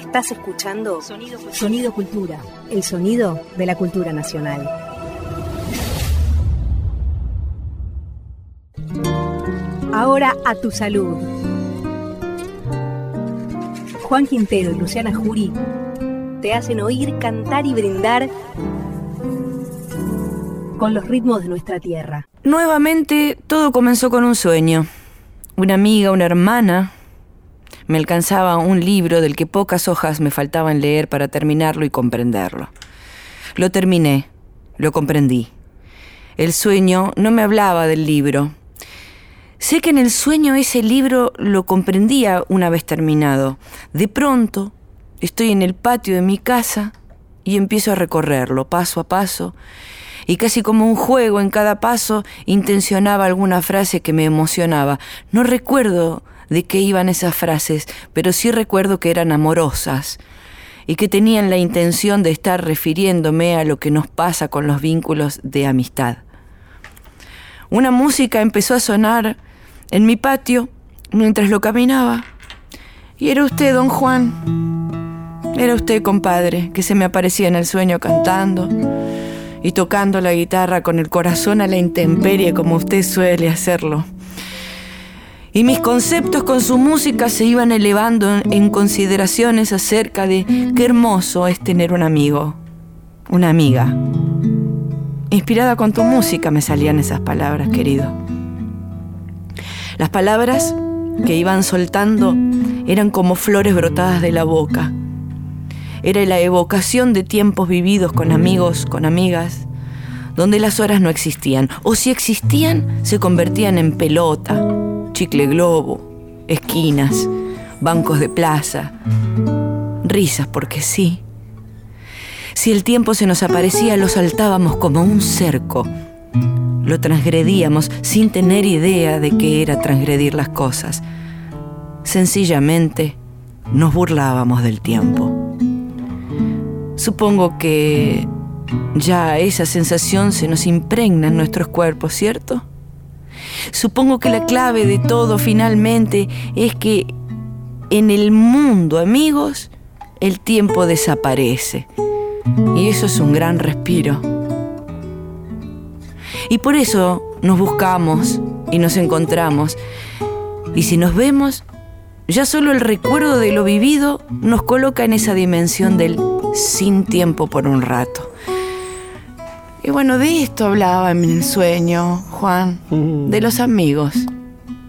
Estás escuchando Sonido, Cultura, el sonido de la cultura nacional. Ahora a tu salud. Juan Quintero y Luciana Jury te hacen oír, cantar y brindar con los ritmos de nuestra tierra. Nuevamente todo comenzó con un sueño. Una amiga, una hermana, me alcanzaba un libro del que pocas hojas me faltaban leer para terminarlo y comprenderlo. Lo terminé, lo comprendí. El sueño no me hablaba del libro. Sé que en el sueño ese libro lo comprendía una vez terminado. De pronto, estoy en el patio de mi casa y empiezo a recorrerlo paso a paso y casi como un juego en cada paso intencionaba alguna frase que me emocionaba. No recuerdo de qué iban esas frases, pero sí recuerdo que eran amorosas y que tenían la intención de estar refiriéndome a lo que nos pasa con los vínculos de amistad. Una música empezó a sonar en mi patio mientras lo caminaba. Y era usted, don Juan. Era usted, compadre, que se me aparecía en el sueño cantando y tocando la guitarra con el corazón a la intemperie como usted suele hacerlo. Y mis conceptos con su música se iban elevando en consideraciones acerca de qué hermoso es tener un amigo, una amiga. Inspirada con tu música me salían esas palabras, querido. Las palabras que iban soltando eran como flores brotadas de la boca era la evocación de tiempos vividos con amigos, con amigas, donde las horas no existían, o si existían, se convertían en pelota, chicle globo, esquinas, bancos de plaza, risas porque sí. Si el tiempo se nos aparecía, lo saltábamos como un cerco. Lo transgredíamos sin tener idea de qué era transgredir las cosas. Sencillamente nos burlábamos del tiempo. Supongo que ya esa sensación se nos impregna en nuestros cuerpos, ¿cierto? Supongo que la clave de todo finalmente es que en el mundo, amigos, el tiempo desaparece. Y eso es un gran respiro. Y por eso nos buscamos y nos encontramos. Y si nos vemos, ya solo el recuerdo de lo vivido nos coloca en esa dimensión del sin tiempo por un rato. Y bueno, de esto hablaba en el sueño, Juan, mm. de los amigos.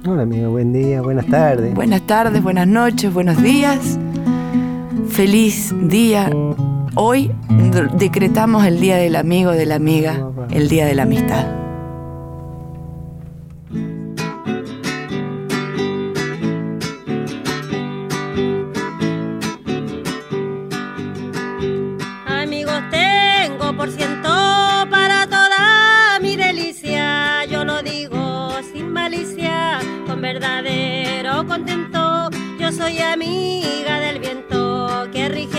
Hola amigo, buen día, buenas tardes. Buenas tardes, buenas noches, buenos días. Feliz día. Hoy decretamos el Día del Amigo, de la Amiga, el Día de la Amistad. Soy amiga del viento que rige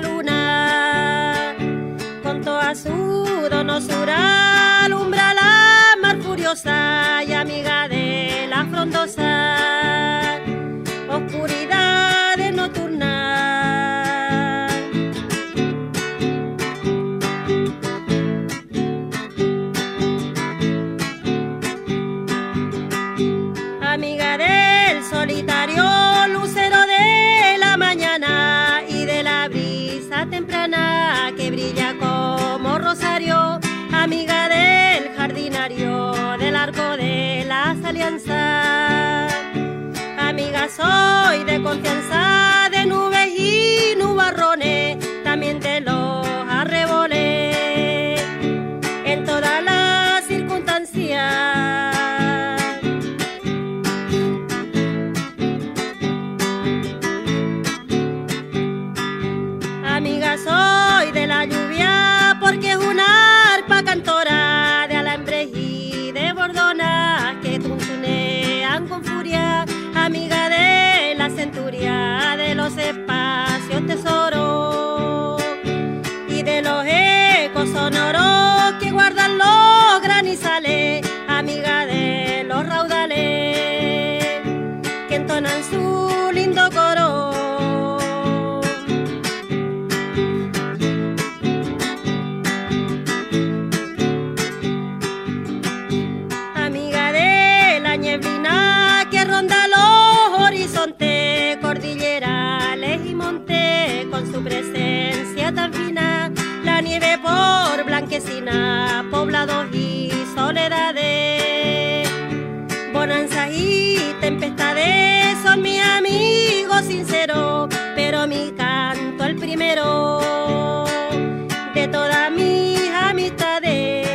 luna. Con toda su donosura alumbra la mar furiosa y amiga de la frondosa. Alianzas. Amiga soy de confianza de nubes y nubarrones, tempestades son mis amigos sinceros, pero mi canto el primero de todas mis amistades.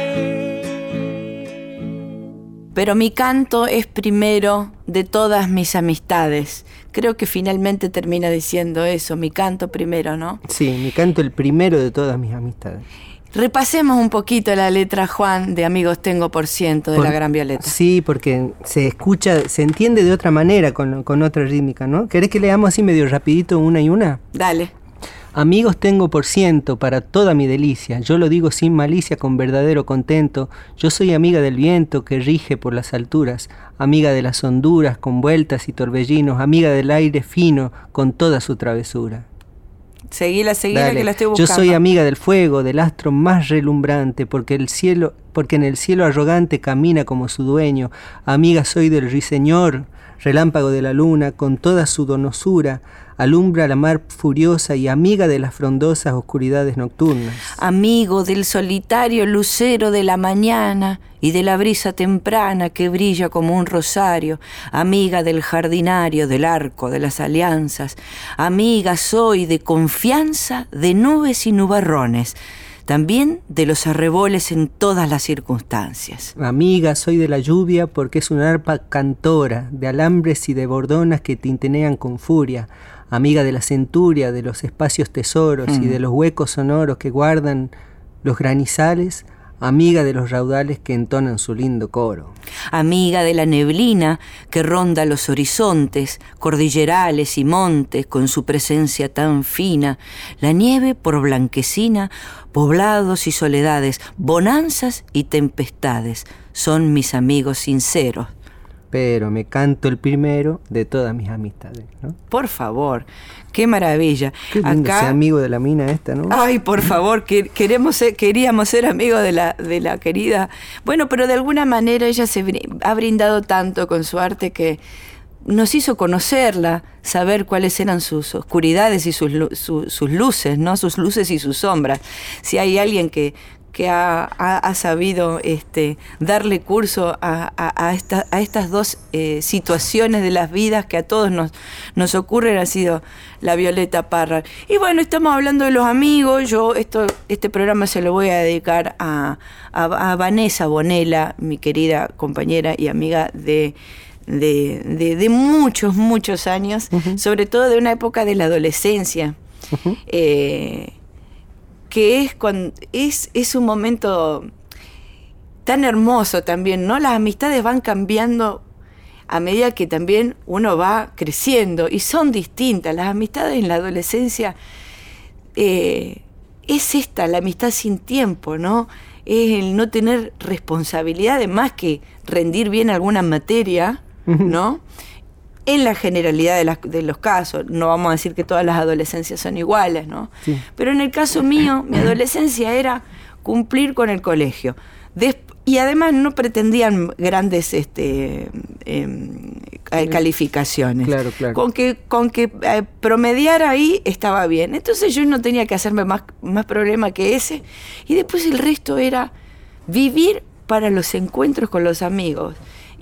Pero mi canto es primero de todas mis amistades. Creo que finalmente termina diciendo eso, mi canto primero, ¿no? Sí, mi canto el primero de todas mis amistades. Repasemos un poquito la letra Juan de Amigos Tengo por ciento de Por- la Gran Violeta. Sí, porque se escucha, se entiende de otra manera con, con otra rítmica, ¿no? ¿Querés que leamos así medio rapidito una y una? Dale. Amigos tengo por ciento para toda mi delicia, yo lo digo sin malicia, con verdadero contento, yo soy amiga del viento que rige por las alturas, amiga de las honduras con vueltas y torbellinos, amiga del aire fino con toda su travesura. Seguila, seguila Dale. que la estoy Yo buscando. soy amiga del fuego, del astro más relumbrante, porque el cielo, porque en el cielo arrogante camina como su dueño. Amiga soy del ruiseñor, relámpago de la luna, con toda su donosura, alumbra la mar furiosa y amiga de las frondosas oscuridades nocturnas. Amigo del solitario lucero de la mañana y de la brisa temprana que brilla como un rosario, amiga del jardinario, del arco, de las alianzas, amiga soy de confianza, de nubes y nubarrones, también de los arreboles en todas las circunstancias. Amiga soy de la lluvia porque es una arpa cantora, de alambres y de bordonas que tintinean con furia. Amiga de la centuria, de los espacios tesoros y de los huecos sonoros que guardan los granizales. Amiga de los raudales que entonan su lindo coro. amiga de la neblina que ronda los horizontes, cordillerales y montes con su presencia tan fina, la nieve por blanquecina, poblados y soledades, bonanzas y tempestades, son mis amigos sinceros. Pero me canto el primero de todas mis amistades. ¿no? Por favor, qué maravilla. Qué lindo Acá- ser amigo de la mina esta, ¿no? Ay, por favor, que queremos ser- queríamos ser amigos de la, de la querida. Bueno, pero de alguna manera ella se ha brindado tanto con su arte que nos hizo conocerla, saber cuáles eran sus oscuridades y sus, sus luces, ¿no? Sus luces y sus sombras. Si hay alguien que, que ha, ha- sabido este, darle curso a, a- a esta- a estas dos eh, situaciones de las vidas que a todos nos, nos ocurren ha sido la Violeta Parra. Y bueno, estamos hablando de los amigos. Yo esto, este programa se lo voy a dedicar a, a- a Vanessa Bonela, mi querida compañera y amiga de, de, de- de muchos, muchos años, sobre todo de una época de la adolescencia. Eh, que es, cuando, es, es un momento tan hermoso también, ¿no? Las amistades van cambiando a medida que también uno va creciendo y son distintas. Las amistades en la adolescencia eh, es esta, la amistad sin tiempo, ¿no? Es el no tener responsabilidad más que rendir bien alguna materia, ¿no? En la generalidad de, las- de los casos, no vamos a decir que todas las adolescencias son iguales, ¿no? Sí. Pero en el caso mío, mi adolescencia era cumplir con el colegio. Des- y además no pretendían grandes este, em, eh, calificaciones. Claro, claro. Con que, con que eh, promediar ahí estaba bien. Entonces yo no tenía que hacerme más, más problema que ese. Y después el resto era vivir para los encuentros con los amigos.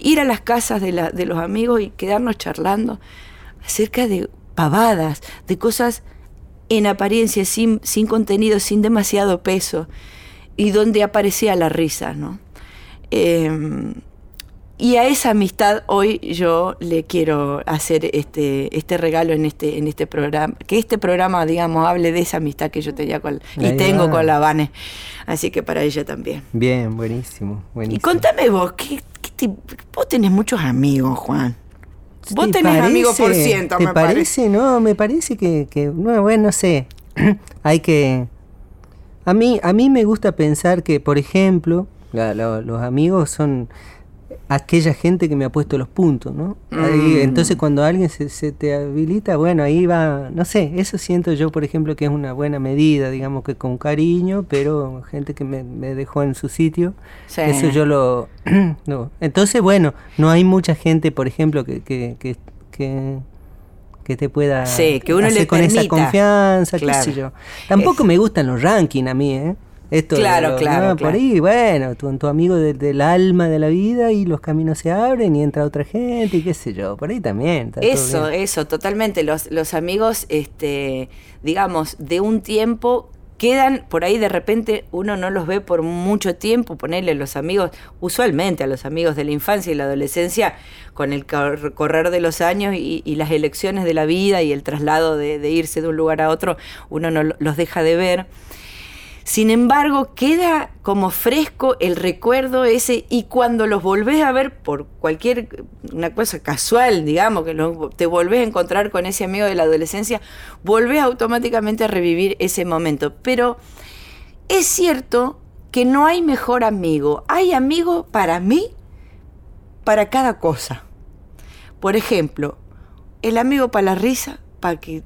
Ir a las casas de, la- de los amigos y quedarnos charlando acerca de pavadas, de cosas en apariencia, sin, sin contenido, sin demasiado peso, y donde aparecía la risa, ¿no? Eh, y a esa amistad hoy yo le quiero hacer este, este regalo en este, en este programa, que este programa, digamos, hable de esa amistad que yo tenía con, y tengo con la Vane. Así que para ella también. Bien, buenísimo, buenísimo. Y contame vos, ¿qué, vos tenés muchos amigos, Juan. Vos ¿Te tenés amigos por ciento, ¿Te me parece? parece. No, me parece que, que no, bueno, no sé. Hay que... A mí, a mí me gusta pensar que, por ejemplo, la- los amigos son aquella gente que me ha puesto los puntos, ¿no? Ahí, Mm. entonces cuando alguien se, se te habilita, bueno, ahí va, no sé, eso siento yo, por ejemplo, que es una buena medida, digamos que con cariño, pero gente que me, me dejó en su sitio, Sí. eso yo lo... no. Entonces, bueno, no hay mucha gente, por ejemplo, que, que, que, que, que te pueda Sí, que uno hacer le con esa confianza, qué Claro. sé yo. Tampoco Es- me gustan los rankings a mí, ¿eh? Esto Claro, lo- claro, no, claro. Por ahí, bueno, tu, tu amigo de- del alma de la vida y los caminos se abren y entra otra gente y qué sé yo. Por ahí también. Eso, eso, totalmente. Los, los amigos, este, digamos, de un tiempo quedan por ahí de repente uno no los ve por mucho tiempo ponerle los amigos usualmente a los amigos de la infancia y la adolescencia con el cor- correr de los años y, y las elecciones de la vida y el traslado de, de irse de un lugar a otro uno no lo- los deja de ver sin embargo, queda como fresco el recuerdo ese y cuando los volvés a ver por cualquier una cosa casual, digamos, que te volvés a encontrar con ese amigo de la adolescencia, volvés automáticamente a revivir ese momento. Pero es cierto que no hay mejor amigo. Hay amigo para mí, para cada cosa. Por ejemplo, el amigo para la risa, para que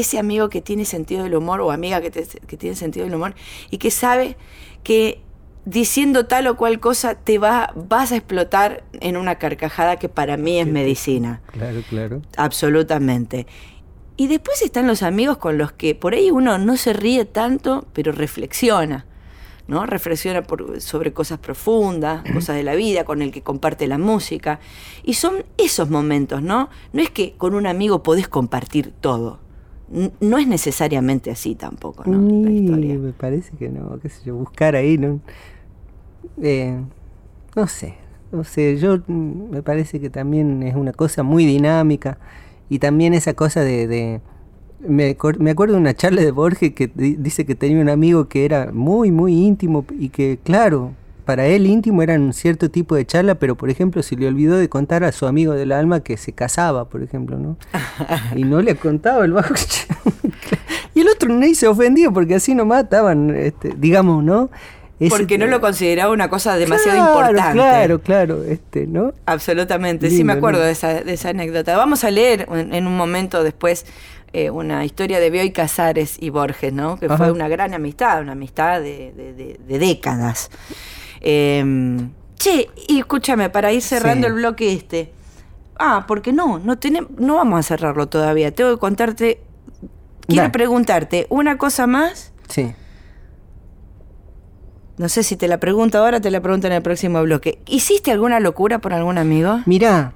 ese amigo que tiene sentido del humor o amiga que, te- que tiene sentido del humor y que sabe que diciendo tal o cual cosa te va, vas a explotar en una carcajada que para mí es medicina. Claro, claro. Absolutamente. Y después están los amigos con los que por ahí uno no se ríe tanto, pero reflexiona. ¿no? Reflexiona por- sobre cosas profundas, cosas de la vida, con el que comparte la música. Y son esos momentos, ¿no? No es que con un amigo podés compartir todo. No es necesariamente así tampoco, ¿no? La Ni- historia. me parece que no, qué sé yo, buscar ahí, ¿no? Eh, no sé, no sé, yo mm, me parece que también es una cosa muy dinámica y también esa cosa de... de- me, me acuerdo de una charla de Borges que di- dice que tenía un amigo que era muy, muy íntimo y que, claro, para él íntimo eran un cierto tipo de charla, pero por ejemplo se le olvidó de contar a su amigo del alma que se casaba, por ejemplo, ¿no? y no le contaba el bajo. y el otro ni se ofendió porque así nomás estaban, este, digamos, ¿no? Ese- Porque no lo consideraba una cosa demasiado Claro, importante. Claro, claro, este, ¿no? Absolutamente, sí me acuerdo de esa, de esa anécdota. Vamos a leer en, en un momento después eh, una historia de Bioy Casares y Borges, ¿no? Que Ajá. fue una gran amistad, una amistad de, de- de- de décadas. Eh, che, y escúchame, para ir cerrando Sí. el bloque este. Ah, porque no, no, tenem- no vamos a cerrarlo todavía. Tengo que contarte, quiero preguntarte una cosa más. Sí. No sé si te la pregunto ahora, te la pregunto en el próximo bloque. ¿Hiciste alguna locura por algún amigo? Mirá.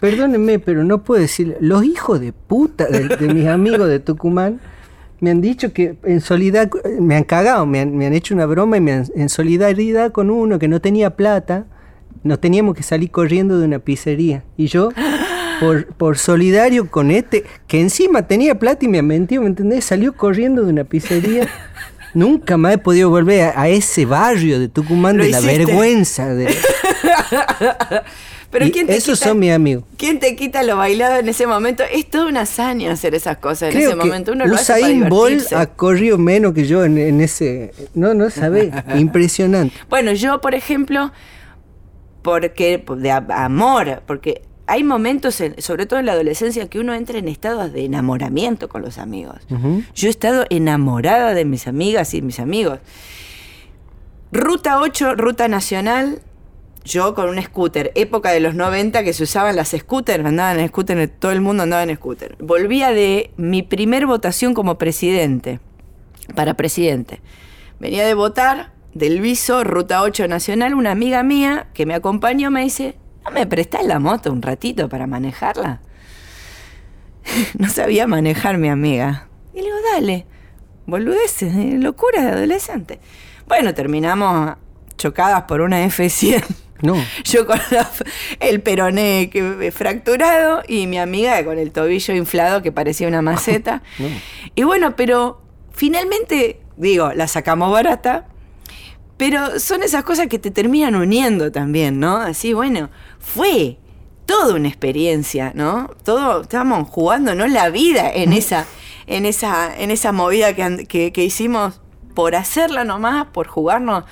Perdónenme, pero no puedo decir. Los hijos de puta de, de mis amigos de Tucumán me han dicho que en solidaridad. Me han cagado, me han, me han hecho una broma y me han- en solidaridad con uno que no tenía plata, nos teníamos que salir corriendo de una pizzería. Y yo, por, por solidario con este, que encima tenía plata y me ha mentido, ¿me entendés? Salió corriendo de una pizzería. Nunca más he podido volver a, a ese barrio de Tucumán de la vergüenza. De, Pero ¿quién te esos quita- son mis amigos. ¿Quién te quita lo bailado en ese momento? Es toda una hazaña hacer esas cosas en ese que momento. Uno lo hace para Usain Bolt ha corrido menos que yo en, en ese... No, no sabe. Impresionante. Bueno, yo, por ejemplo, porque de amor, porque hay momentos, en- sobre todo en la adolescencia, que uno entra en estados de enamoramiento con los amigos. Yo he estado enamorada de mis amigas y mis amigos. Ruta 8, ruta nacional, yo con un scooter, época de los 90 que se usaban las scooters, andaban en scooter, todo el mundo andaba en scooter. Volvía de mi primer votación como presidente, para presidente. Venía de votar del Viso, ruta 8 nacional, una amiga mía que me acompañó me dice, ¿no me prestás la moto un ratito para manejarla? no sabía manejar mi amiga. Y le digo, dale, boludeces, eh, locura de adolescente. Bueno, terminamos chocadas por una F100 No. Yo con la- el peroné que- fracturado y mi amiga con el tobillo inflado que parecía una maceta. No. Y bueno, pero finalmente, digo, la sacamos barata, pero son esas cosas que te terminan uniendo también, ¿no? Así, bueno, fue toda una experiencia, ¿no? Todo, estábamos jugándonos la vida en esa, en esa, en esa movida que, que, que hicimos por hacerla nomás, por jugarnos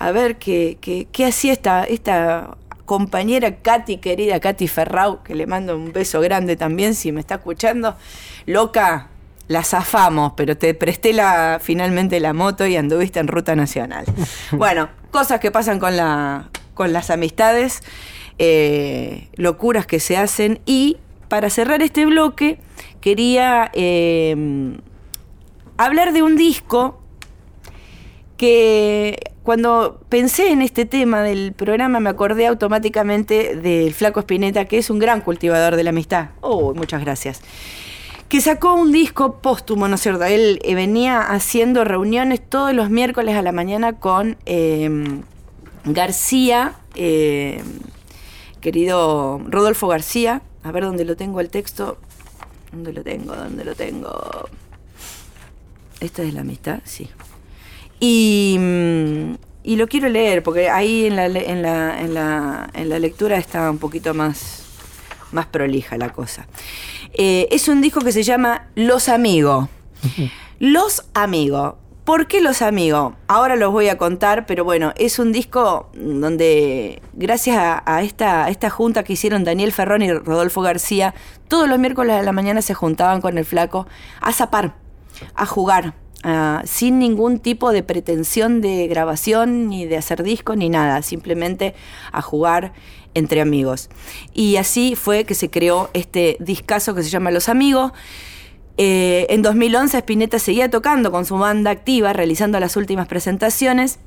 a ver qué, qué, qué hacía esta, esta compañera Katy, querida Katy Ferrau, que le mando un beso grande también si me está escuchando. Loca, la zafamos, pero te presté la, finalmente la moto y anduviste en ruta nacional. Bueno, cosas que pasan con, la, con las amistades, eh, locuras que se hacen y para cerrar este bloque quería eh, hablar de un disco que cuando pensé en este tema del programa me acordé automáticamente del Flaco Spinetta, que es un gran cultivador de la amistad. Oh, muchas gracias. Que sacó un disco póstumo, ¿no es cierto? Él eh, venía haciendo reuniones todos los miércoles a la mañana con eh, García, eh, querido Rodolfo García. A ver dónde lo tengo el texto. ¿Dónde lo tengo? ¿Dónde lo tengo? ¿Esta es la amistad? Sí. Y, y lo quiero leer, porque ahí en la, en la, en la, en la lectura está un poquito más, más prolija la cosa. Eh, es un disco que se llama Los Amigos. Los Amigos. ¿Por qué Los Amigos? Ahora los voy a contar, pero bueno, es un disco donde, gracias a, a esta, a esta junta que hicieron Daniel Ferrón y Rodolfo García, todos los miércoles a la mañana se juntaban con el flaco a zapar, a jugar, ah, sin ningún tipo de pretensión de grabación, ni de hacer disco, ni nada, simplemente a jugar entre amigos. Y así fue que se creó este discazo que se llama Los Amigos. Eh, en 2011 Spinetta seguía tocando con su banda activa, realizando las últimas presentaciones.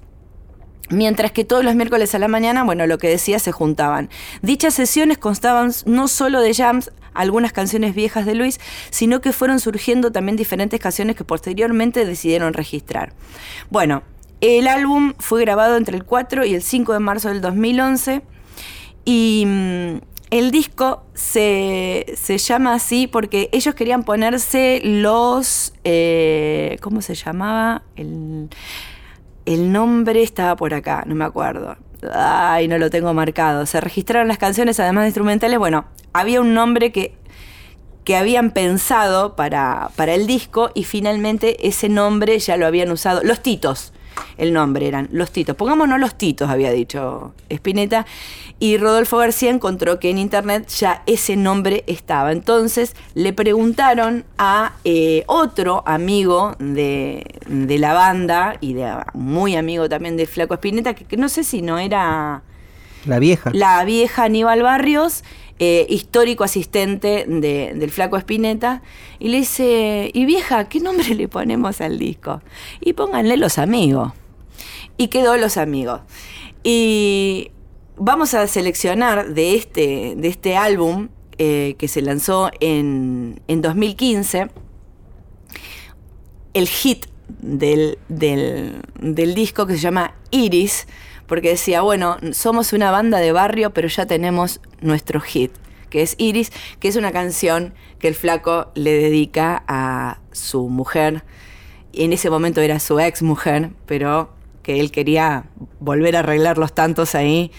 Mientras que todos los miércoles a la mañana, bueno, lo que decía, se juntaban. Dichas sesiones constaban no solo de jams, algunas canciones viejas de Luis, sino que fueron surgiendo también diferentes canciones que posteriormente decidieron registrar. Bueno, el álbum fue grabado entre el 4 y el 5 de marzo del 2011 y mm, el disco se, se llama así porque ellos querían ponerse los... eh, ¿Cómo se llamaba? El, el nombre estaba por acá, no me acuerdo. Ay, no lo tengo marcado. Se registraron las canciones, además de instrumentales. Bueno, había un nombre que, que habían pensado para, para el disco y finalmente ese nombre ya lo habían usado. Los Titos, el nombre eran Los Titos. Pongámonos Los Titos, había dicho Spinetta. Y Rodolfo García encontró que en internet ya ese nombre estaba. Entonces le preguntaron a eh, otro amigo de, de la banda y de muy amigo también del Flaco Spinetta, que, que no sé si no era La vieja. la vieja Aníbal Barrios, eh, histórico asistente de- del flaco Spinetta, y le dice, y vieja, ¿qué nombre le ponemos al disco? Y pónganle los amigos. Y quedó los amigos. Y vamos a seleccionar de este, de este álbum eh, que se lanzó en, en 2015 el hit del, del, del disco que se llama Iris, porque decía, bueno, somos una banda de barrio, pero ya tenemos nuestro hit, que es Iris, que es una canción que el flaco le dedica a su mujer. En ese momento era su ex mujer, pero que él quería volver a arreglar los tantos ahí.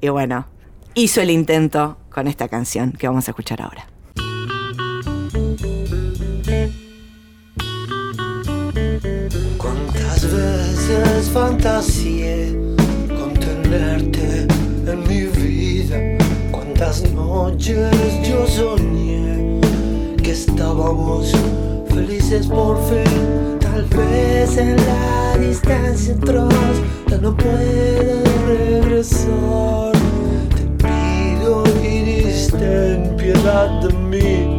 Y bueno, hizo el intento con esta canción que vamos a escuchar ahora. Cuántas en mi vida. Cuántas noches yo soñé que estábamos felices por fin. Tal vez en la distancia atrás ya no puedo regresar. Te pido iris, ten piedad de mí.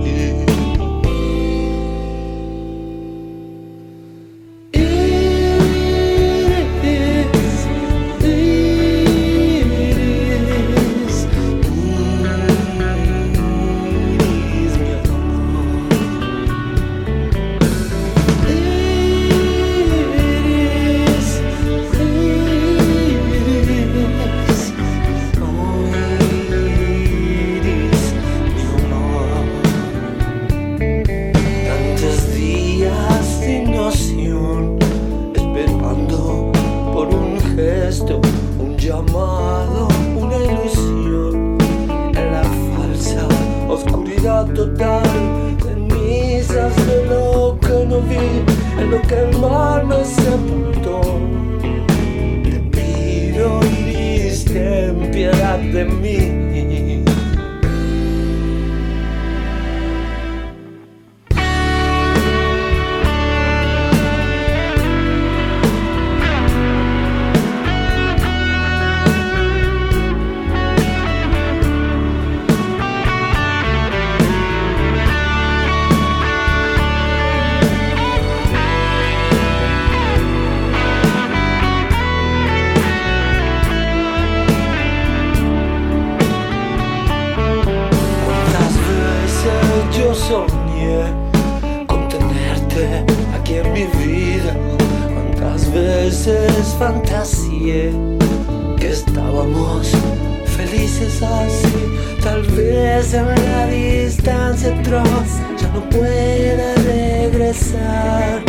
Soñé con tenerte aquí en mi vida. Cuántas veces fantaseé que estábamos felices así. Tal vez en la distancia atrás ya no pueda regresar.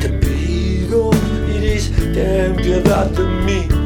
Te pido, Iris, ten piedad de mí.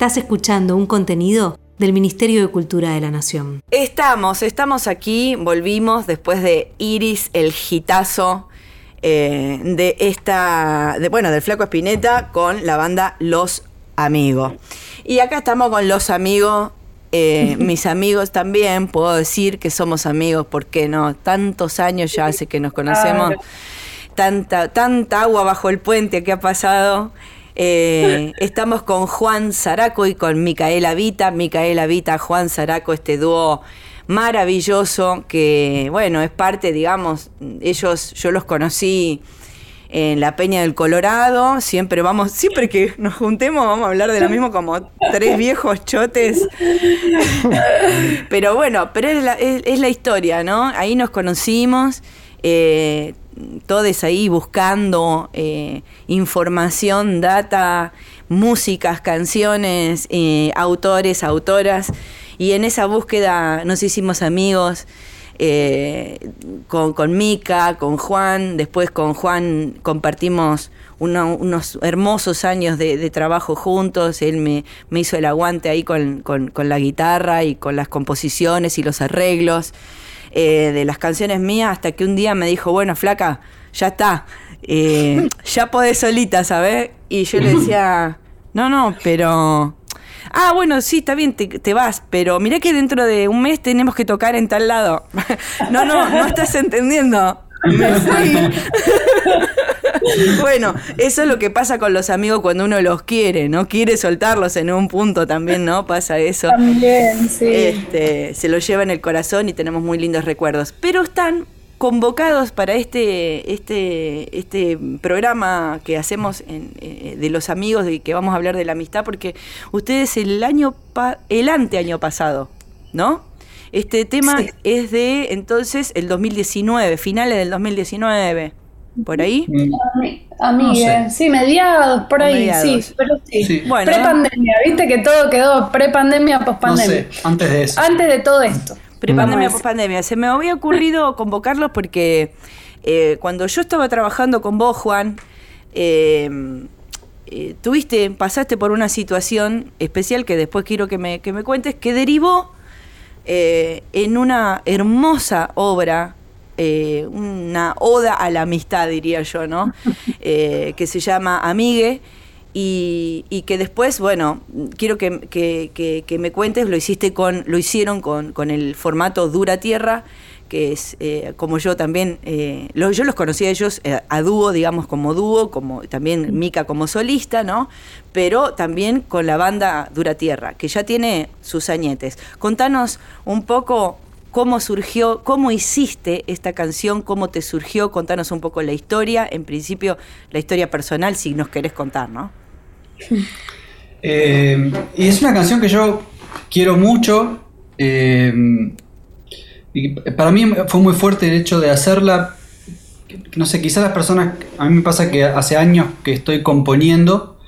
Estás escuchando un contenido del Ministerio de Cultura de la Nación. Estamos, estamos aquí, volvimos después de Iris, el gitazo eh, de esta, de, bueno, del Flaco Espineta con la banda Los Amigos. Y acá estamos con Los Amigos, eh, mis amigos también, puedo decir que somos amigos, ¿por qué no? Tantos años ya hace que nos conocemos, tanta, tanta agua bajo el puente que ha pasado. Eh, estamos con Juan Zaraco y con Micaela Vita. Micaela Vita, Juan Zaraco, este dúo maravilloso que, bueno, es parte, digamos, ellos, yo los conocí en la Peña del Colorado. Siempre vamos, siempre que nos juntemos, vamos a hablar de lo mismo como tres viejos chotes. pero bueno, pero es la, es- la historia, ¿no? Ahí nos conocimos. Eh, todos ahí buscando eh, información, data, músicas, canciones, eh, autores, autoras. Y en esa búsqueda nos hicimos amigos eh, con, con Mica, con Juan. Después con Juan compartimos uno- unos hermosos años de, de trabajo juntos. Él me, me hizo el aguante ahí con, con- con la guitarra y con las composiciones y los arreglos eh, de las canciones mías hasta que un día me dijo, bueno, flaca, ya está, eh, ya podés solita, ¿sabes? Y yo le decía, no, no, pero... Ah, bueno, sí, está bien, te, te vas, pero mirá que dentro de un mes tenemos que tocar en tal lado. no, no, no estás entendiendo. Me fui. bueno, eso es lo que pasa con los amigos cuando uno los quiere, ¿no? Quiere soltarlos en un punto también, ¿no? Pasa eso. También, sí. Este, se lo lleva en el corazón y tenemos muy lindos recuerdos. Pero están convocados para este, este, este programa que hacemos en, eh, de los amigos de que vamos a hablar de la amistad, porque ustedes el año el anteaño pasado, ¿no? Este tema es de entonces el 2019, finales del 2019. ¿Por ahí? Amigue, sí, mediados, por ahí, sí, pero sí. Bueno, Prepandemia, viste que todo quedó prepandemia, pospandemia. No sé, antes de eso. Antes de todo esto. Prepandemia, pospandemia. Se me había ocurrido convocarlos porque eh, cuando yo estaba trabajando con vos, Juan, eh, eh, tuviste, pasaste por una situación especial que después quiero que me, que me cuentes, que derivó en una hermosa obra eh, una oda a la amistad, diría yo, ¿no? Eh, que se llama Amigue. Y, que después, bueno, quiero que, me cuentes, lo hiciste con, lo hicieron con, con el formato Dura Tierra, que es eh, como yo también, yo los conocí a ellos a dúo, digamos, como dúo, como también Mica como solista, ¿no? Pero también con la banda Dura Tierra, que ya tiene sus añetes. Contanos un poco cómo surgió, cómo hiciste esta canción, cómo te surgió, contanos un poco la historia, en principio la historia personal, si nos querés contar, ¿no? Eh, y es una canción que yo quiero mucho. Y para mí fue muy fuerte el hecho de hacerla. No sé, quizás las personas. A mí me pasa que hace años que estoy componiendo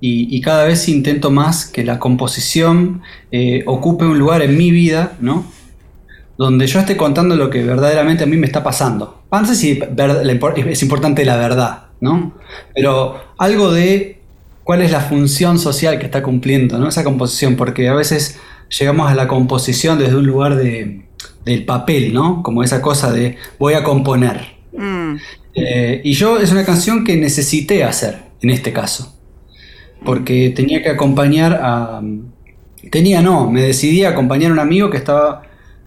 y, cada vez intento más que la composición eh, ocupe un lugar en mi vida, ¿no? donde yo esté contando lo que verdaderamente a mí me está pasando. No sé si es importante la verdad, ¿no? Pero algo de cuál es la función social que está cumpliendo, ¿no? Esa composición, porque a veces llegamos a la composición desde un lugar de, del papel, ¿no? Como esa cosa de voy a componer. Mm. Eh, y yo es una canción que necesité hacer en este caso, porque tenía que acompañar a... Tenía, no, me decidí a acompañar a un amigo que estaba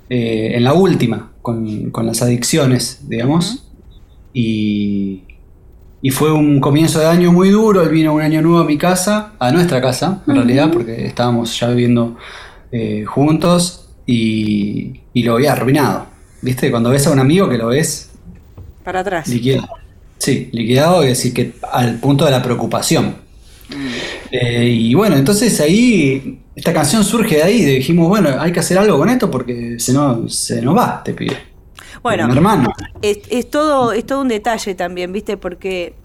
eh, en la última, con, las adicciones, digamos. y, fue un comienzo de año muy duro. Él vino un año nuevo a mi casa, a nuestra casa, en realidad, porque estábamos ya viviendo eh, juntos y, lo había arruinado. ¿Viste? Cuando ves a un amigo que lo ves. Para atrás. Liquidado. Sí, liquidado, es decir, que al punto de la preocupación. Mm. Eh, y bueno, entonces ahí esta canción surge de ahí, dijimos, bueno, hay que hacer algo con esto porque se nos, se nos va, te pide. Bueno, hermano. Es, todo, es todo un detalle también, ¿viste? Porque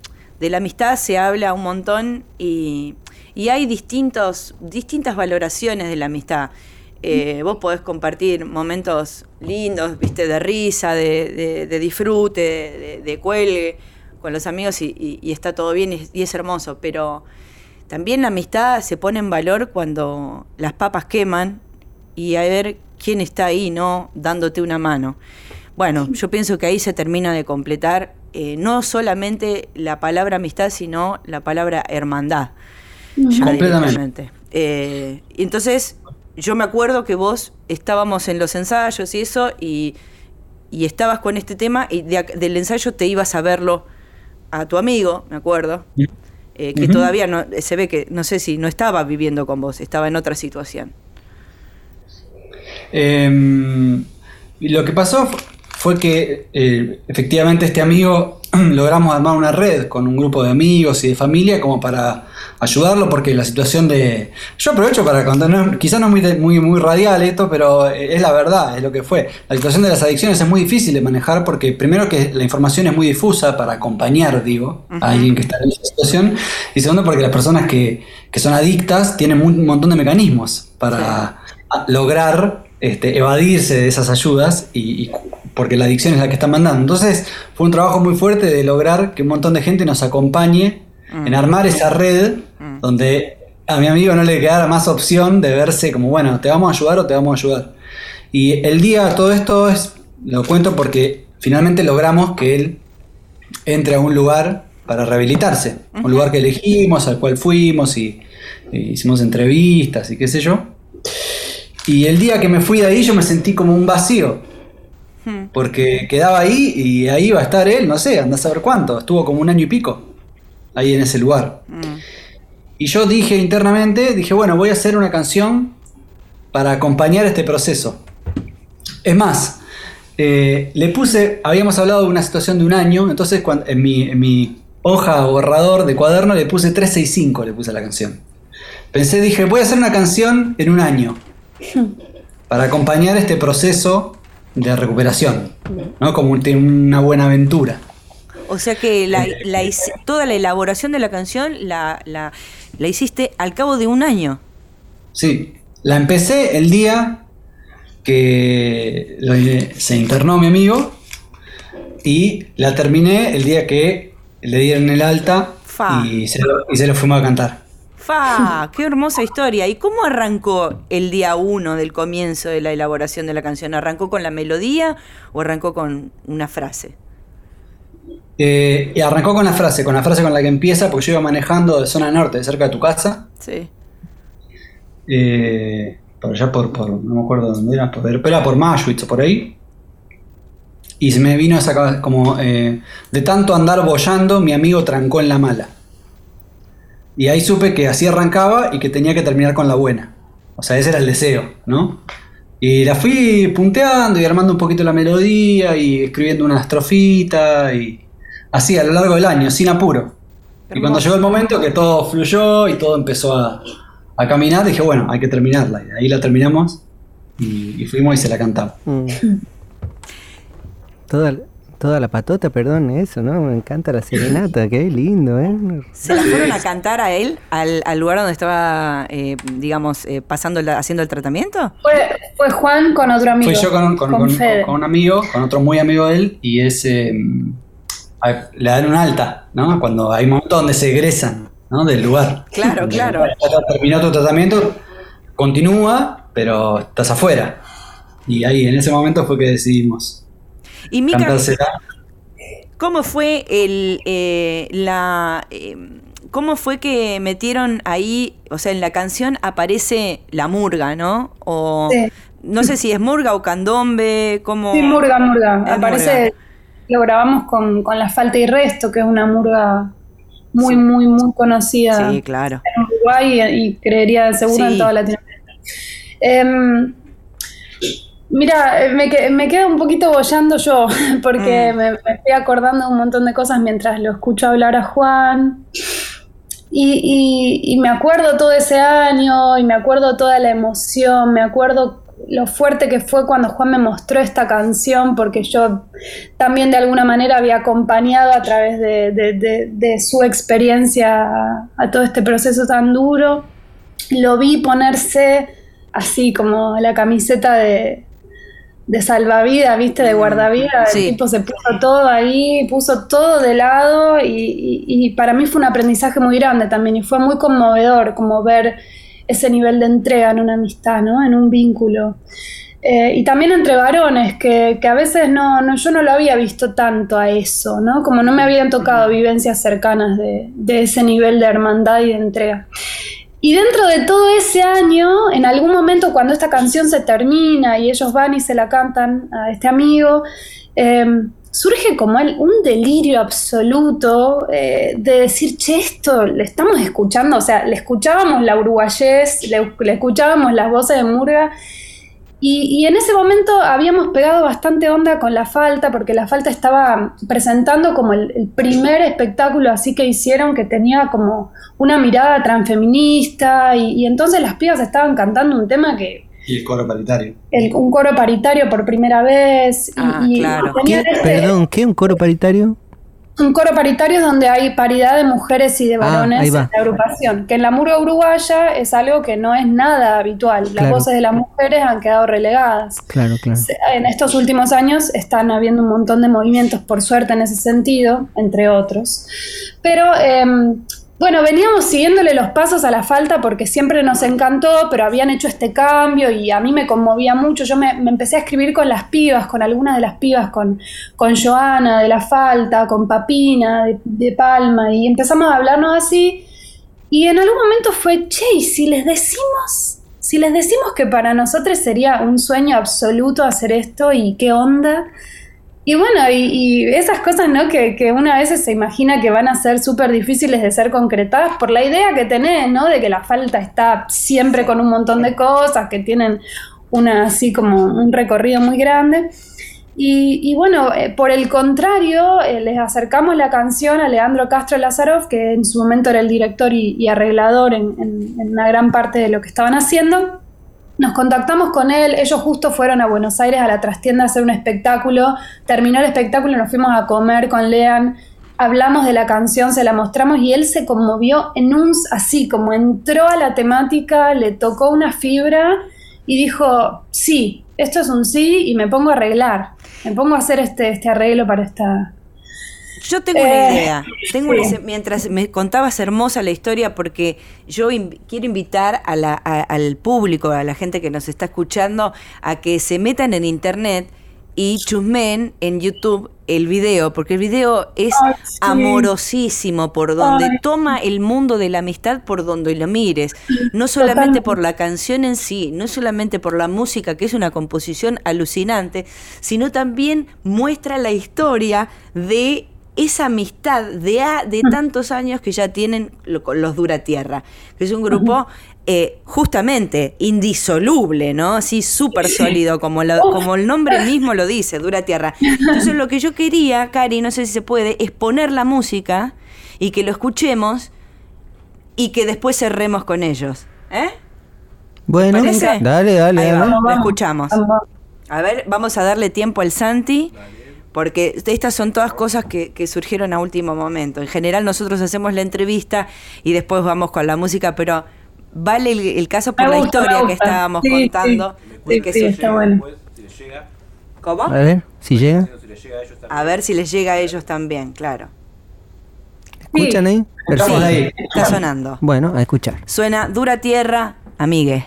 de la amistad se habla un montón y, hay distintos, distintas valoraciones de la amistad. Eh, vos podés compartir momentos lindos, viste, de risa, de, disfrute, de, cuelgue con los amigos y, está todo bien y es hermoso, pero también la amistad se pone en valor cuando las papas queman y a ver quién está ahí, ¿no? Dándote una mano. Bueno, yo pienso que ahí se termina de completar eh, no solamente la palabra amistad, sino la palabra hermandad. Completamente. Eh, entonces, yo me acuerdo que vos estábamos en los ensayos y eso, y, estabas con este tema, y del ensayo te ibas a verlo a tu amigo, me acuerdo. Eh, que todavía no, se ve que, no sé si no estaba viviendo con vos, estaba en otra situación. Em, lo que pasó fue que eh, efectivamente este amigo logramos armar una red con un grupo de amigos y de familia como para ayudarlo porque la situación de... Yo aprovecho para contar, quizás no es muy, muy, muy radial esto, pero es la verdad, es lo que fue. La situación de las adicciones es muy difícil de manejar porque primero que la información es muy difusa para acompañar, digo, a alguien que está en esa situación, y segundo porque las personas que, son adictas tienen un montón de mecanismos para lograr este, evadirse de esas ayudas y, porque la adicción es la que están mandando. Entonces fue un trabajo muy fuerte de lograr que un montón de gente nos acompañe en armar esa red donde a mi amigo no le quedara más opción de verse como, bueno, te vamos a ayudar o te vamos a ayudar. Y el día, todo esto es, lo cuento porque finalmente logramos que él entre a un lugar para rehabilitarse, un lugar que elegimos, al cual fuimos y, hicimos entrevistas y qué sé yo. Y el día que me fui de ahí yo me sentí como un vacío, porque quedaba ahí y ahí iba a estar él, no sé, anda a saber cuánto, estuvo como un año y pico ahí en ese lugar. Mm. Y yo dije internamente, dije, bueno, voy a hacer una canción para acompañar este proceso. Es más, eh, le puse, habíamos hablado de una situación de un año, entonces en, mi, en mi hoja borrador de cuaderno le puse 365, le puse a la canción. Pensé, dije, voy a hacer una canción en un año para acompañar este proceso de recuperación, ¿no? Como una buena aventura. O sea que la, toda la elaboración de la canción la, la, hiciste al cabo de un año. Sí, la empecé el día que se internó mi amigo y la terminé el día que le dieron el alta y se, lo, y se lo fuimos a cantar. ¡Fa! ¡Qué hermosa historia! ¿Y cómo arrancó el día uno del comienzo de la elaboración de la canción? ¿Arrancó con la melodía o arrancó con una frase? Eh, y arrancó con la frase, con la frase con la que empieza, porque yo iba manejando de zona norte, cerca de tu casa. Sí. Eh, por allá por, no me acuerdo dónde era, por, pero era por Mashwitz o por ahí. Y se me vino esa como eh, de tanto andar bollando, mi amigo trancó en la mala. Y ahí supe que así arrancaba y que tenía que terminar con la buena. O sea, ese era el deseo, ¿no? Y la fui punteando y armando un poquito la melodía y escribiendo una estrofita y así a lo largo del año, sin apuro. Y cuando llegó el momento que todo fluyó y todo empezó a, caminar, dije, bueno, hay que terminarla. Y ahí la terminamos y, fuimos y se la cantamos. Mm. Toda, Toda la patota, perdón, eso, ¿no? Me encanta la serenata, qué lindo, ¿eh? ¿Se la fueron a cantar a él, al, lugar donde estaba, eh, digamos, eh, pasando, haciendo el tratamiento? Fue, fue, Juan con otro amigo. Fue yo con, con, un amigo, con otro muy amigo de él, y ese le dan un alta, ¿no? Cuando hay un momento donde se egresan, ¿no? Del lugar. Claro, claro. Terminó tu tratamiento, continúa, pero estás afuera. Y ahí, en ese momento fue que decidimos y Mica, ¿cómo fue el, eh, la... Eh, ¿Cómo fue que metieron ahí, o sea, en la canción aparece la murga, ¿no? O no sé si es murga o candombe, ¿cómo? Sí, murga, murga. Aparece, lo grabamos con, La Falta y Resto, que es una murga muy, muy, muy conocida sí, claro. en Uruguay y, creería seguro en toda Latinoamérica. Em, Mira, eh, me, me quedo un poquito bollando yo, porque mm. me, estoy acordando de un montón de cosas mientras lo escucho hablar a Juan. Y, y, me acuerdo todo ese año, y me acuerdo toda la emoción, me acuerdo lo fuerte que fue cuando Juan me mostró esta canción, porque yo también de alguna manera había acompañado a través de, su experiencia a, a todo este proceso tan duro. Lo vi ponerse así como la camiseta de, de salvavidas, viste, de guardavidas, el tipo se puso todo ahí, puso todo de lado y, para mí fue un aprendizaje muy grande también y fue muy conmovedor como ver ese nivel de entrega en una amistad, ¿no? En un vínculo. Eh, y también entre varones, que, a veces no, no, yo no lo había visto tanto a eso, ¿no? Como no me habían tocado vivencias cercanas de, de ese nivel de hermandad y de entrega. Y dentro de todo ese año, en algún momento cuando esta canción se termina y ellos van y se la cantan a este amigo, em, surge como él un delirio absoluto eh, de decir, che, esto le estamos escuchando, o sea, le escuchábamos la uruguayés, le, le escuchábamos las voces de Murga y, en ese momento habíamos pegado bastante onda con La Falta, porque La Falta estaba presentando como el, primer espectáculo así que hicieron que tenía como una mirada transfeminista, y, entonces las pibas estaban cantando un tema que... Y el coro paritario. un coro paritario por primera vez. Ah, claro. Perdón, ¿qué? ¿Un coro paritario? Un coro paritario es donde hay paridad de mujeres y de ah, varones en la agrupación, que en la murga uruguaya es algo que no es nada habitual. Las voces de las mujeres han quedado relegadas. Claro, claro. En estos últimos años están habiendo un montón de movimientos, por suerte, en ese sentido, entre otros. Pero em, bueno, veníamos siguiéndole los pasos a la falta porque siempre nos encantó, pero habían hecho este cambio y a mí me conmovía mucho. Yo me, empecé a escribir con las pibas, con algunas de las pibas, con, con Joana de la falta, con Papina de, Palma, y empezamos a hablarnos así. Y en algún momento fue, che, ¿y si les decimos, si les decimos que para nosotros sería un sueño absoluto hacer esto y qué onda, y bueno, y, esas cosas, ¿no? Que, que una a veces se imagina que van a ser súper difíciles de ser concretadas por la idea que tenés, ¿no? De que la falta está siempre con un montón de cosas, que tienen una así como un recorrido muy grande. Y, bueno, eh, por el contrario, eh, les acercamos la canción a Leandro Castro Lazarov, que en su momento era el director y, arreglador en, una gran parte de lo que estaban haciendo. Nos contactamos con él, ellos justo fueron a Buenos Aires a la trastienda a hacer un espectáculo, terminó el espectáculo, nos fuimos a comer con Lean, hablamos de la canción, se la mostramos y él se conmovió en un, así como entró a la temática, le tocó una fibra y dijo, sí, esto es un sí y me pongo a arreglar, me pongo a hacer este, este arreglo para esta... Yo tengo una eh, idea. Tengo mientras me contabas hermosa la historia, porque yo quiero invitar a la, al público, a la gente que nos está escuchando, a que se metan en internet y chusmen en YouTube el video, porque el video es amorosísimo por donde toma el mundo de la amistad por donde lo mires, no solamente por la canción en sí, no solamente por la música, que es una composición alucinante, sino también muestra la historia de esa amistad de, de mm. tantos años que ya tienen los Dura Tierra, que es un grupo eh, justamente indisoluble, ¿no? Así súper sólido, como, como el nombre mismo lo dice, Dura Tierra. Entonces lo que yo quería, Cari, no sé si se puede, es poner la música y que lo escuchemos y que después cerremos con ellos. ¿Eh? Bueno, dale, dale, lo escuchamos. A ver, vamos a darle tiempo al Santi. Porque estas son todas cosas que, que, surgieron a último momento. En general nosotros hacemos la entrevista y después vamos con la música, pero vale el, caso por la historia que estábamos contando. Sí, sí, está bueno. ¿Cómo? A ver, si llega. A ver si les llega a ellos también, claro. ¿Escuchan ahí? Sí, está sonando. Bueno, a escuchar. Suena Dura Tierra, amigue.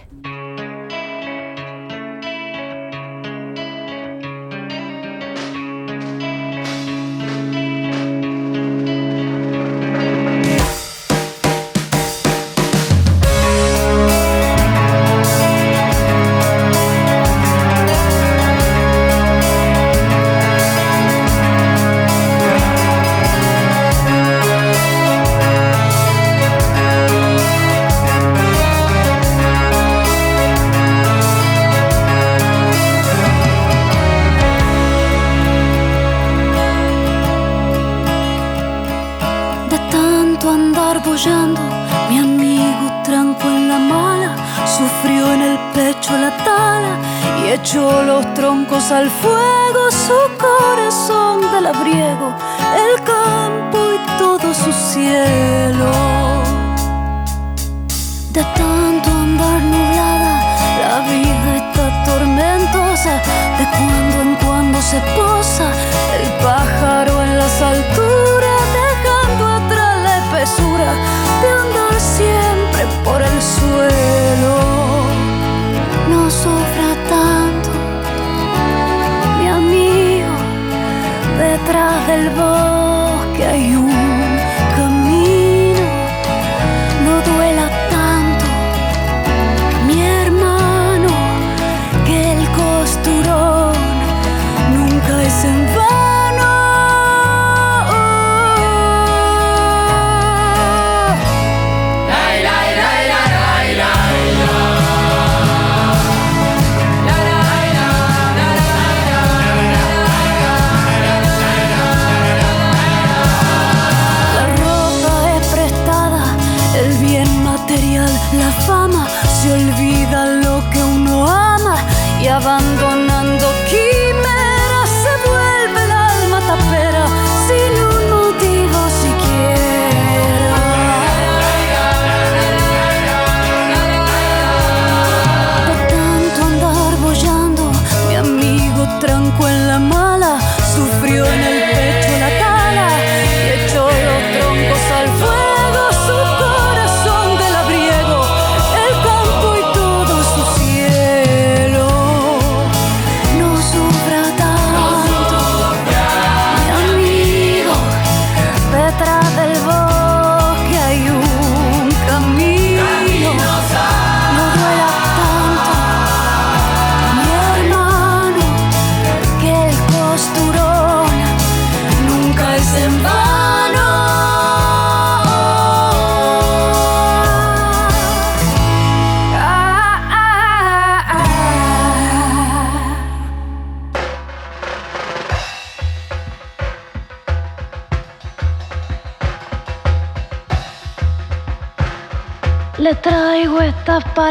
Mi amigo tranco en la mala, sufrió en el pecho la tala y echó los troncos al fuego. Su corazón del labriego, el campo y todo su cielo. De tanto andar nublada, la vida está tormentosa. De cuando en cuando se posa el pájaro en las alturas del bosque.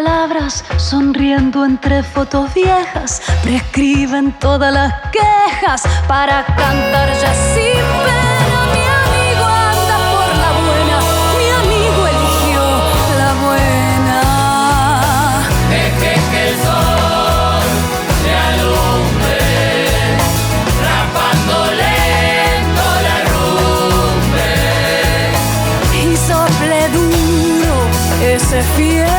Palabras sonriendo entre fotos viejas. Prescriben todas las quejas para cantar ya sin pena. Mi amigo anda por la buena, mi amigo eligió la buena. Deje que el sol se alumbre, rapando lento la rumbe. y sople duro ese fierro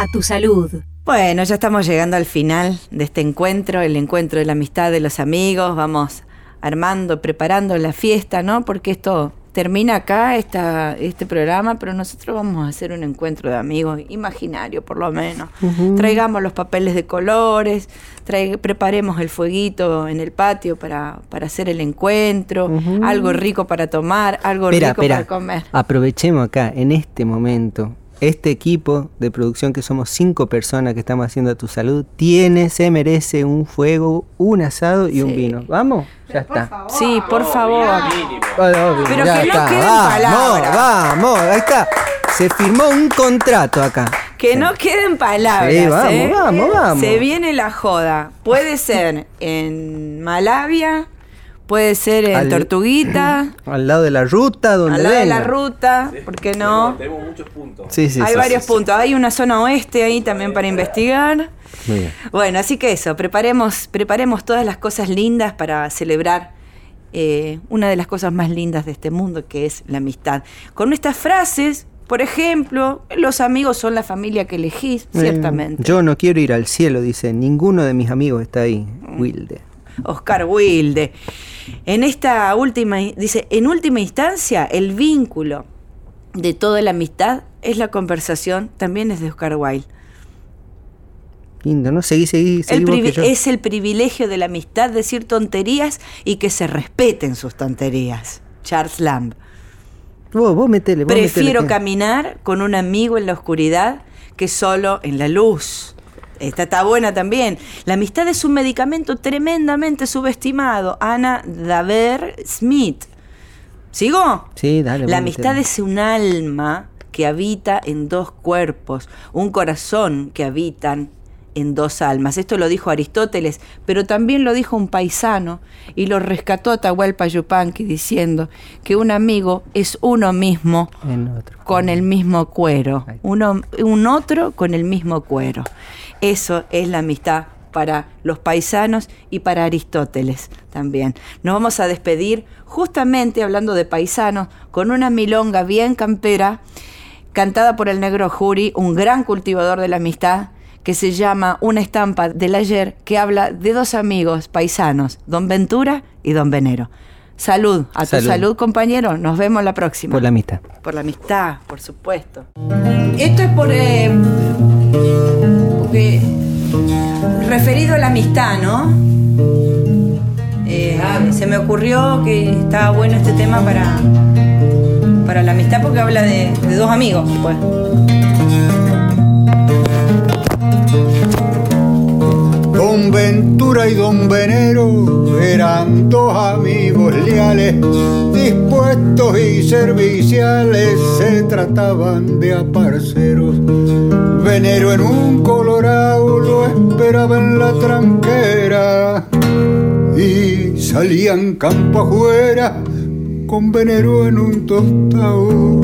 a tu salud. Bueno, ya estamos llegando al final de este encuentro, el encuentro de la amistad de los amigos. Vamos armando, preparando la fiesta, ¿no? Porque esto termina acá, esta, este programa, pero nosotros vamos a hacer un encuentro de amigos imaginario, por lo menos. Traigamos los papeles de colores, preparemos el fueguito en el patio para, para hacer el encuentro, algo rico para tomar, algo rico para comer. Aprovechemos acá, en este momento, este equipo de producción que somos cinco personas que estamos haciendo a tu salud, tiene, se merece un fuego, un asado y un vino. ¿Vamos? Ya está. Sí, por favor. Obvio, Pero ya que no está. queden vamos, palabras. vamos, ahí está. Se firmó un contrato acá. Que no queden palabras. Sí, vamos, ¿eh? vamos, vamos. Se viene la joda. Puede ser en Malavia, puede ser en Al- Tortuguita, Al lado de la ruta, donde al lado de la ruta, ¿por qué no? Tenemos muchos puntos. Sí, sí, Hay sí, varios sí, sí. puntos. Hay una zona oeste ahí también para investigar. Muy bien. Bueno, así que eso, preparemos, preparemos todas las cosas lindas para celebrar eh, una de las cosas más lindas de este mundo, que es la amistad. Con estas frases, por ejemplo, los amigos son la familia que elegís, Eh, ciertamente. Yo no quiero ir al cielo, dice. Ninguno de mis amigos está ahí. Mm. Wilde. Oscar Wilde. En esta última, dice, en última instancia, el vínculo de toda la amistad es la conversación, también es de Oscar Wilde. Lindo, ¿no? Seguí, seguí, seguí El yo. es el privilegio de la amistad decir tonterías y que se respeten sus tonterías. Charles Lamb. Vos, vos metele, vos Prefiero metele. caminar con un amigo en la oscuridad que solo en la luz. Esta está buena también. La amistad es un medicamento tremendamente subestimado. Ana Daver Smith. ¿Sigo? Sí, dale. La amistad es un alma que habita en dos cuerpos, un corazón que habitan en dos almas. Esto lo dijo Aristóteles, pero también lo dijo un paisano y lo rescató Atahualpa Yupanqui diciendo que un amigo es uno mismo otro. con el mismo cuero, uno, un otro con el mismo cuero. Eso es la amistad para los paisanos y para Aristóteles también. Nos vamos a despedir justamente hablando de paisanos con una milonga bien campera cantada por el negro Jury, un gran cultivador de la amistad que se llama Una estampa del ayer, que habla de dos amigos paisanos, Don Ventura y Don Venero. Salud, a tu salud. compañero. Nos vemos la próxima. Por la amistad. Por la amistad, por supuesto. Esto es por. Eh, referido a la amistad, ¿no? Eh, se me ocurrió que estaba bueno este tema para, para la amistad porque habla de, de dos amigos, pues. Ventura y Don Venero eran dos amigos leales, dispuestos y serviciales, se trataban de aparceros. Venero en un colorado lo esperaba en la tranquera y salían campo afuera con Venero en un tostado.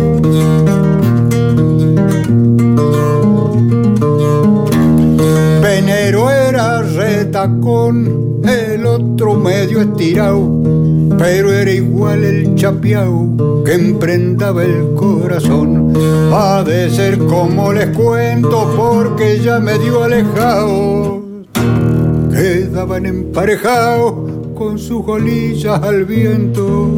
Venero era retacón, el otro medio estirado, pero era igual el chapeao que emprendaba el corazón. Ha de ser como les cuento porque ya medio alejado, quedaban emparejados con sus golillas al viento.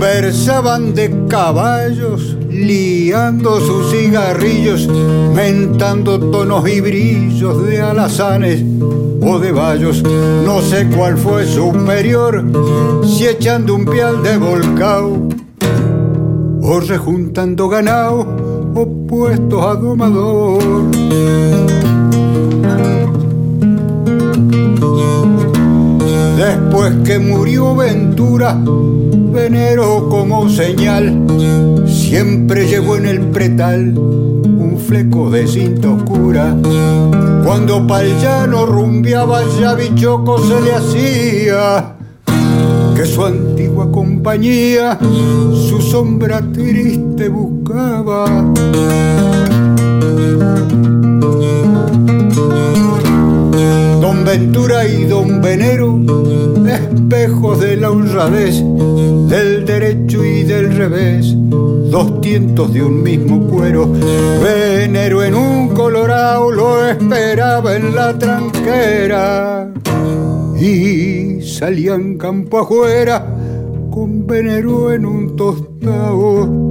Conversaban de caballos, liando sus cigarrillos, mentando tonos y brillos de alazanes o de vallos. No sé cuál fue superior, si echando un pial de volcao o rejuntando ganado opuestos a domador. Después que murió Ventura, Venero como señal, siempre llevó en el pretal un fleco de cinta oscura. Cuando pa'l llano rumbeaba ya bichoco se le hacía que su antigua compañía su sombra triste buscaba. Ventura y Don Venero, espejos de la honradez, del derecho y del revés, dos tientos de un mismo cuero. Venero en un colorado lo esperaba en la tranquera y salían campo afuera con Venero en un tostado.